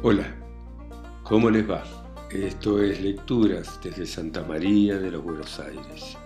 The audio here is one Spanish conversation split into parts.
Hola, ¿cómo les va? Esto es Lecturas desde Santa María de los Buenos Aires.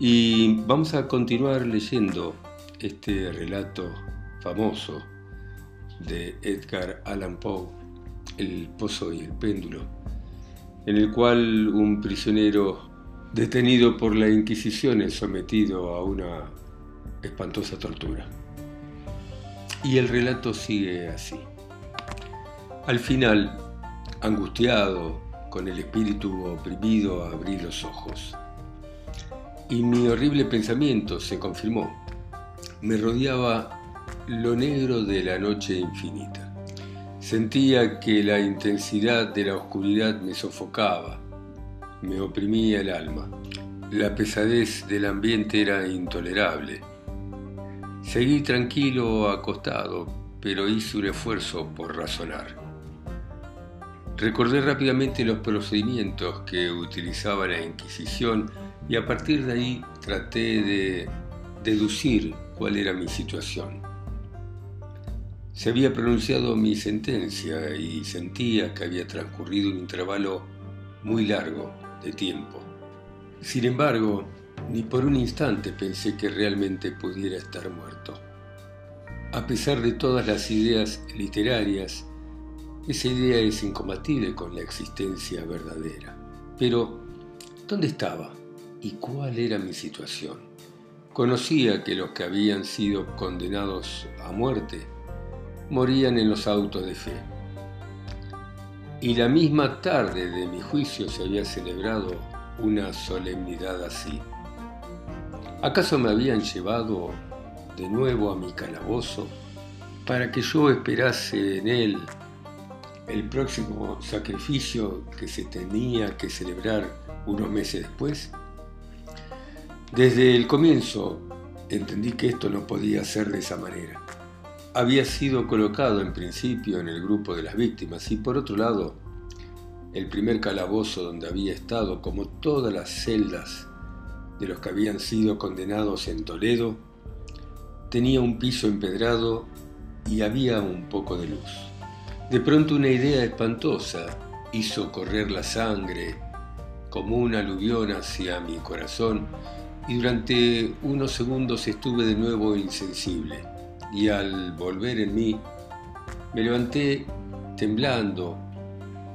Y vamos a continuar leyendo este relato famoso de Edgar Allan Poe, El Pozo y el Péndulo, en el cual un prisionero detenido por la Inquisición es sometido a una espantosa tortura. Y el relato sigue así. Al final, angustiado, con el espíritu oprimido, abrí los ojos. Y mi horrible pensamiento se confirmó. Me rodeaba lo negro de la noche infinita. Sentía que la intensidad de la oscuridad me sofocaba, me oprimía el alma. La pesadez del ambiente era intolerable. Seguí tranquilo acostado, pero hice un esfuerzo por razonar. Recordé rápidamente los procedimientos que utilizaba la Inquisición y a partir de ahí traté de deducir cuál era mi situación. Se había pronunciado mi sentencia y sentía que había transcurrido un intervalo muy largo de tiempo. Sin embargo, ni por un instante pensé que realmente pudiera estar muerto. A pesar de todas las ideas literarias esa idea es incompatible con la existencia verdadera. Pero, ¿dónde estaba? ¿Y cuál era mi situación? Conocía que los que habían sido condenados a muerte morían en los autos de fe. Y la misma tarde de mi juicio se había celebrado una solemnidad así. ¿Acaso me habían llevado de nuevo a mi calabozo para que yo esperase en él el próximo sacrificio que se tenía que celebrar unos meses después? Desde el comienzo entendí que esto no podía ser de esa manera. Había sido colocado en principio en el grupo de las víctimas y por otro lado, el primer calabozo donde había estado, como todas las celdas de los que habían sido condenados en Toledo, tenía un piso empedrado y había un poco de luz. De pronto una idea espantosa hizo correr la sangre como un aluvión hacia mi corazón y durante unos segundos estuve de nuevo insensible y al volver en mí me levanté temblando,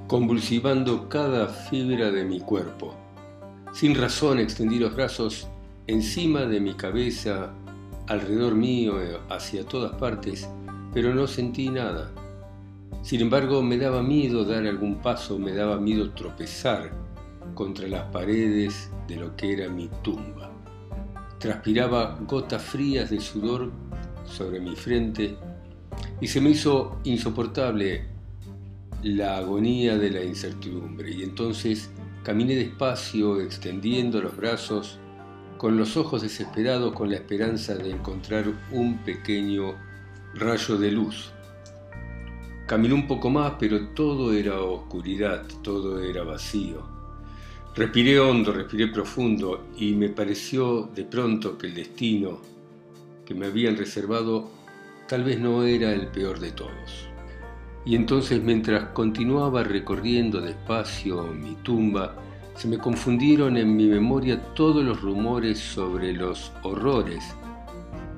convulsivando cada fibra de mi cuerpo. Sin razón extendí los brazos encima de mi cabeza, alrededor mío, hacia todas partes, pero no sentí nada. Sin embargo, me daba miedo dar algún paso, me daba miedo tropezar contra las paredes de lo que era mi tumba. Transpiraba gotas frías de sudor sobre mi frente y se me hizo insoportable la agonía de la incertidumbre y entonces caminé despacio extendiendo los brazos con los ojos desesperados con la esperanza de encontrar un pequeño rayo de luz Caminé un poco más, pero todo era oscuridad, todo era vacío. Respiré hondo, respiré profundo y me pareció de pronto que el destino que me habían reservado tal vez no era el peor de todos. Y entonces mientras continuaba recorriendo despacio mi tumba, se me confundieron en mi memoria todos los rumores sobre los horrores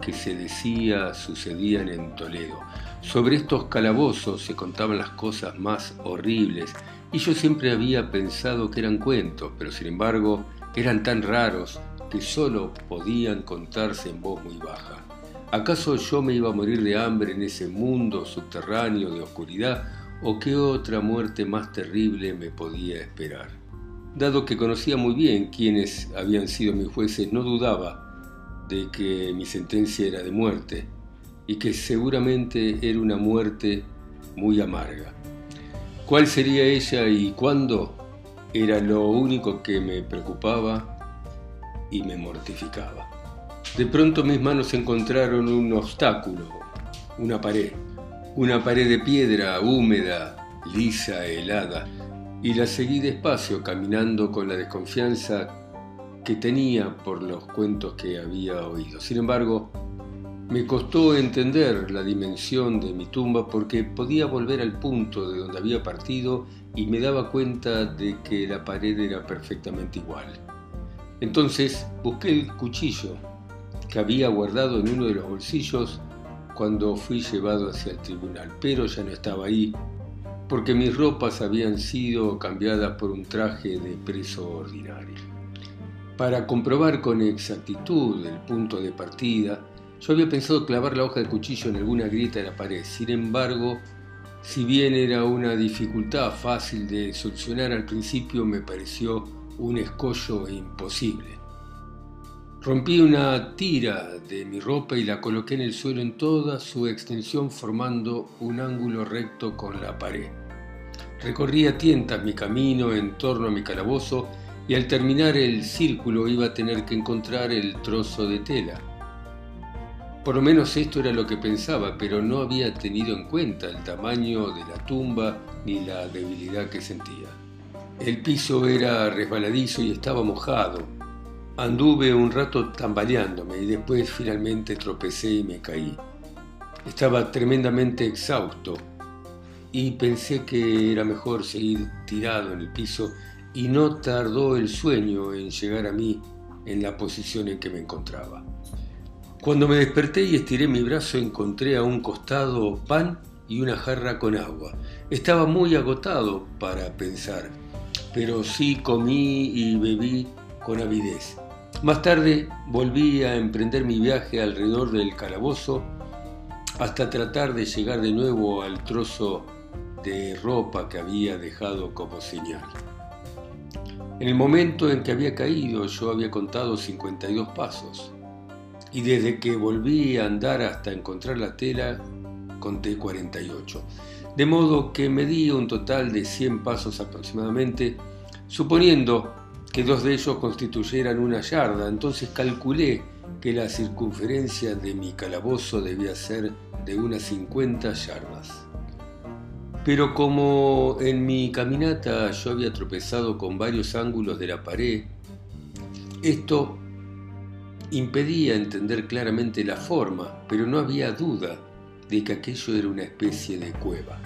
que se decía sucedían en Toledo. Sobre estos calabozos se contaban las cosas más horribles y yo siempre había pensado que eran cuentos, pero sin embargo eran tan raros que solo podían contarse en voz muy baja. ¿Acaso yo me iba a morir de hambre en ese mundo subterráneo de oscuridad o qué otra muerte más terrible me podía esperar? Dado que conocía muy bien quiénes habían sido mis jueces, no dudaba de que mi sentencia era de muerte y que seguramente era una muerte muy amarga. ¿Cuál sería ella y cuándo? Era lo único que me preocupaba y me mortificaba. De pronto mis manos encontraron un obstáculo, una pared, una pared de piedra húmeda, lisa, helada, y la seguí despacio caminando con la desconfianza que tenía por los cuentos que había oído. Sin embargo, Me costó entender la dimensión de mi tumba porque podía volver al punto de donde había partido y me daba cuenta de que la pared era perfectamente igual. Entonces busqué el cuchillo que había guardado en uno de los bolsillos cuando fui llevado hacia el tribunal, pero ya no estaba ahí, porque mis ropas habían sido cambiadas por un traje de preso ordinario. Para comprobar con exactitud el punto de partida, yo había pensado clavar la hoja de cuchillo en alguna grieta de la pared. Sin embargo, si bien era una dificultad fácil de solucionar al principio, me pareció un escollo imposible. Rompí una tira de mi ropa y la coloqué en el suelo en toda su extensión formando un ángulo recto con la pared. Recorrí a tientas mi camino en torno a mi calabozo y al terminar el círculo iba a tener que encontrar el trozo de tela. Por lo menos esto era lo que pensaba, pero no había tenido en cuenta el tamaño de la tumba ni la debilidad que sentía. El piso era resbaladizo y estaba mojado, Anduve un rato tambaleándome y después finalmente tropecé y me caí. Estaba tremendamente exhausto y pensé que era mejor seguir tirado en el piso y no tardó el sueño en llegar a mí en la posición en que me encontraba. Cuando me desperté y estiré mi brazo encontré a un costado pan y una jarra con agua. Estaba muy agotado para pensar, pero sí comí y bebí con avidez. Más tarde volví a emprender mi viaje alrededor del calabozo hasta tratar de llegar de nuevo al trozo de ropa que había dejado como señal. En el momento en que había caído yo había contado 52 pasos y desde que volví a andar hasta encontrar la tela conté 48. De modo que me di un total de 100 pasos aproximadamente, suponiendo que dos de ellos constituyeran una yarda, entonces calculé que la circunferencia de mi calabozo debía ser de unas 50 yardas. Pero como en mi caminata yo había tropezado con varios ángulos de la pared, esto impedía entender claramente la forma, pero no había duda de que aquello era una especie de cueva.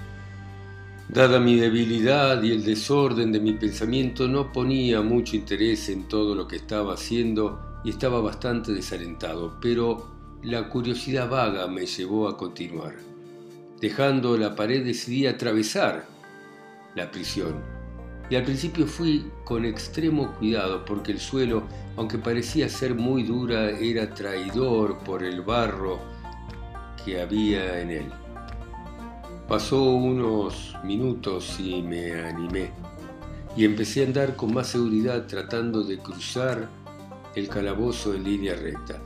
Dada mi debilidad y el desorden de mi pensamiento, no ponía mucho interés en todo lo que estaba haciendo y estaba bastante desalentado, pero la curiosidad vaga me llevó a continuar. Dejando la pared decidí atravesar la prisión. Y al principio fui con extremo cuidado porque el suelo, aunque parecía ser muy dura, era traidor por el barro que había en él. Pasó unos minutos y me animé y empecé a andar con más seguridad tratando de cruzar el calabozo en línea recta.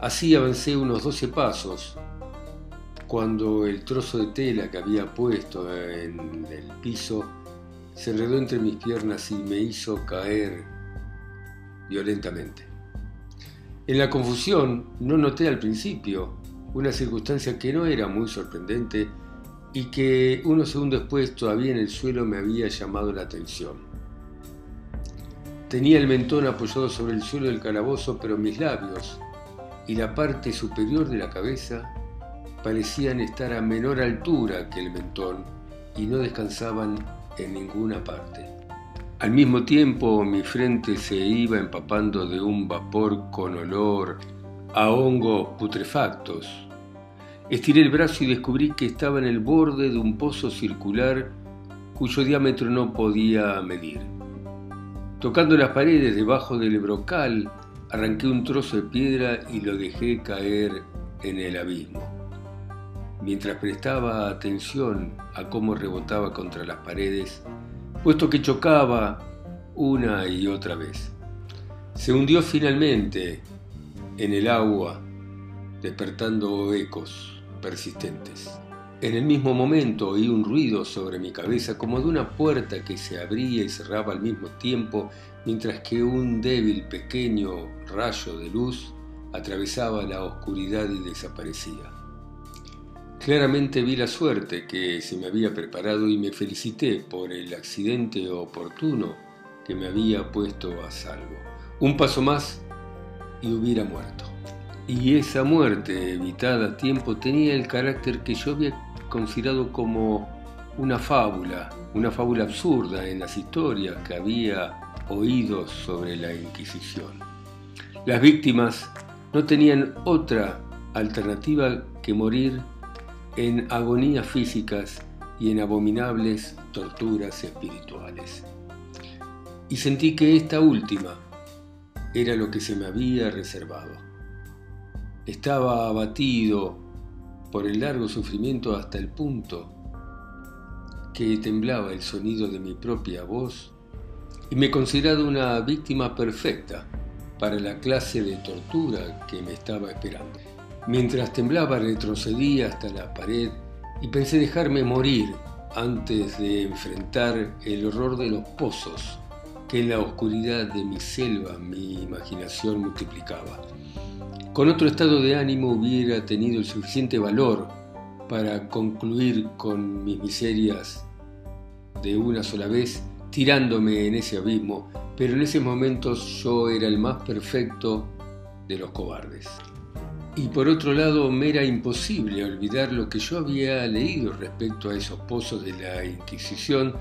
Así avancé unos doce pasos cuando el trozo de tela que había puesto en el piso se enredó entre mis piernas y me hizo caer violentamente. En la confusión no noté al principio una circunstancia que no era muy sorprendente y que unos segundos después todavía en el suelo me había llamado la atención. Tenía el mentón apoyado sobre el suelo del calabozo, pero mis labios y la parte superior de la cabeza parecían estar a menor altura que el mentón y no descansaban en ninguna parte. Al mismo tiempo mi frente se iba empapando de un vapor con olor a hongos putrefactos Estiré el brazo y descubrí que estaba en el borde de un pozo circular cuyo diámetro no podía medir. Tocando las paredes debajo del brocal, arranqué un trozo de piedra y lo dejé caer en el abismo. Mientras prestaba atención a cómo rebotaba contra las paredes, puesto que chocaba una y otra vez. Se hundió finalmente en el agua, despertando ecos persistentes. En el mismo momento oí un ruido sobre mi cabeza como de una puerta que se abría y cerraba al mismo tiempo mientras que un débil pequeño rayo de luz atravesaba la oscuridad y desaparecía. Claramente vi la suerte que se me había preparado y me felicité por el accidente oportuno que me había puesto a salvo. Un paso más y hubiera muerto. Y esa muerte evitada a tiempo tenía el carácter que yo había considerado como una fábula, una fábula absurda en las historias que había oído sobre la Inquisición. Las víctimas no tenían otra alternativa que morir en agonías físicas y en abominables torturas espirituales. Y sentí que esta última era lo que se me había reservado. Estaba abatido por el largo sufrimiento hasta el punto que temblaba el sonido de mi propia voz y me considerado una víctima perfecta para la clase de tortura que me estaba esperando. Mientras temblaba retrocedí hasta la pared y pensé dejarme morir antes de enfrentar el horror de los pozos que en la oscuridad de mi selva mi imaginación multiplicaba. Con otro estado de ánimo hubiera tenido el suficiente valor para concluir con mis miserias de una sola vez, tirándome en ese abismo, pero en ese momento yo era el más perfecto de los cobardes. Y por otro lado, me era imposible olvidar lo que yo había leído respecto a esos pozos de la Inquisición,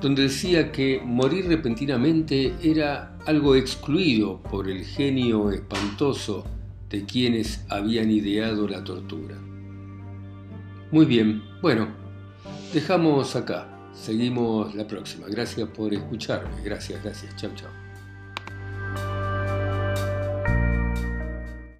donde decía que morir repentinamente era algo excluido por el genio espantoso de quienes habían ideado la tortura. Muy bien, bueno, dejamos acá. Seguimos la próxima. Gracias por escucharme. Gracias, gracias. Chao, chao.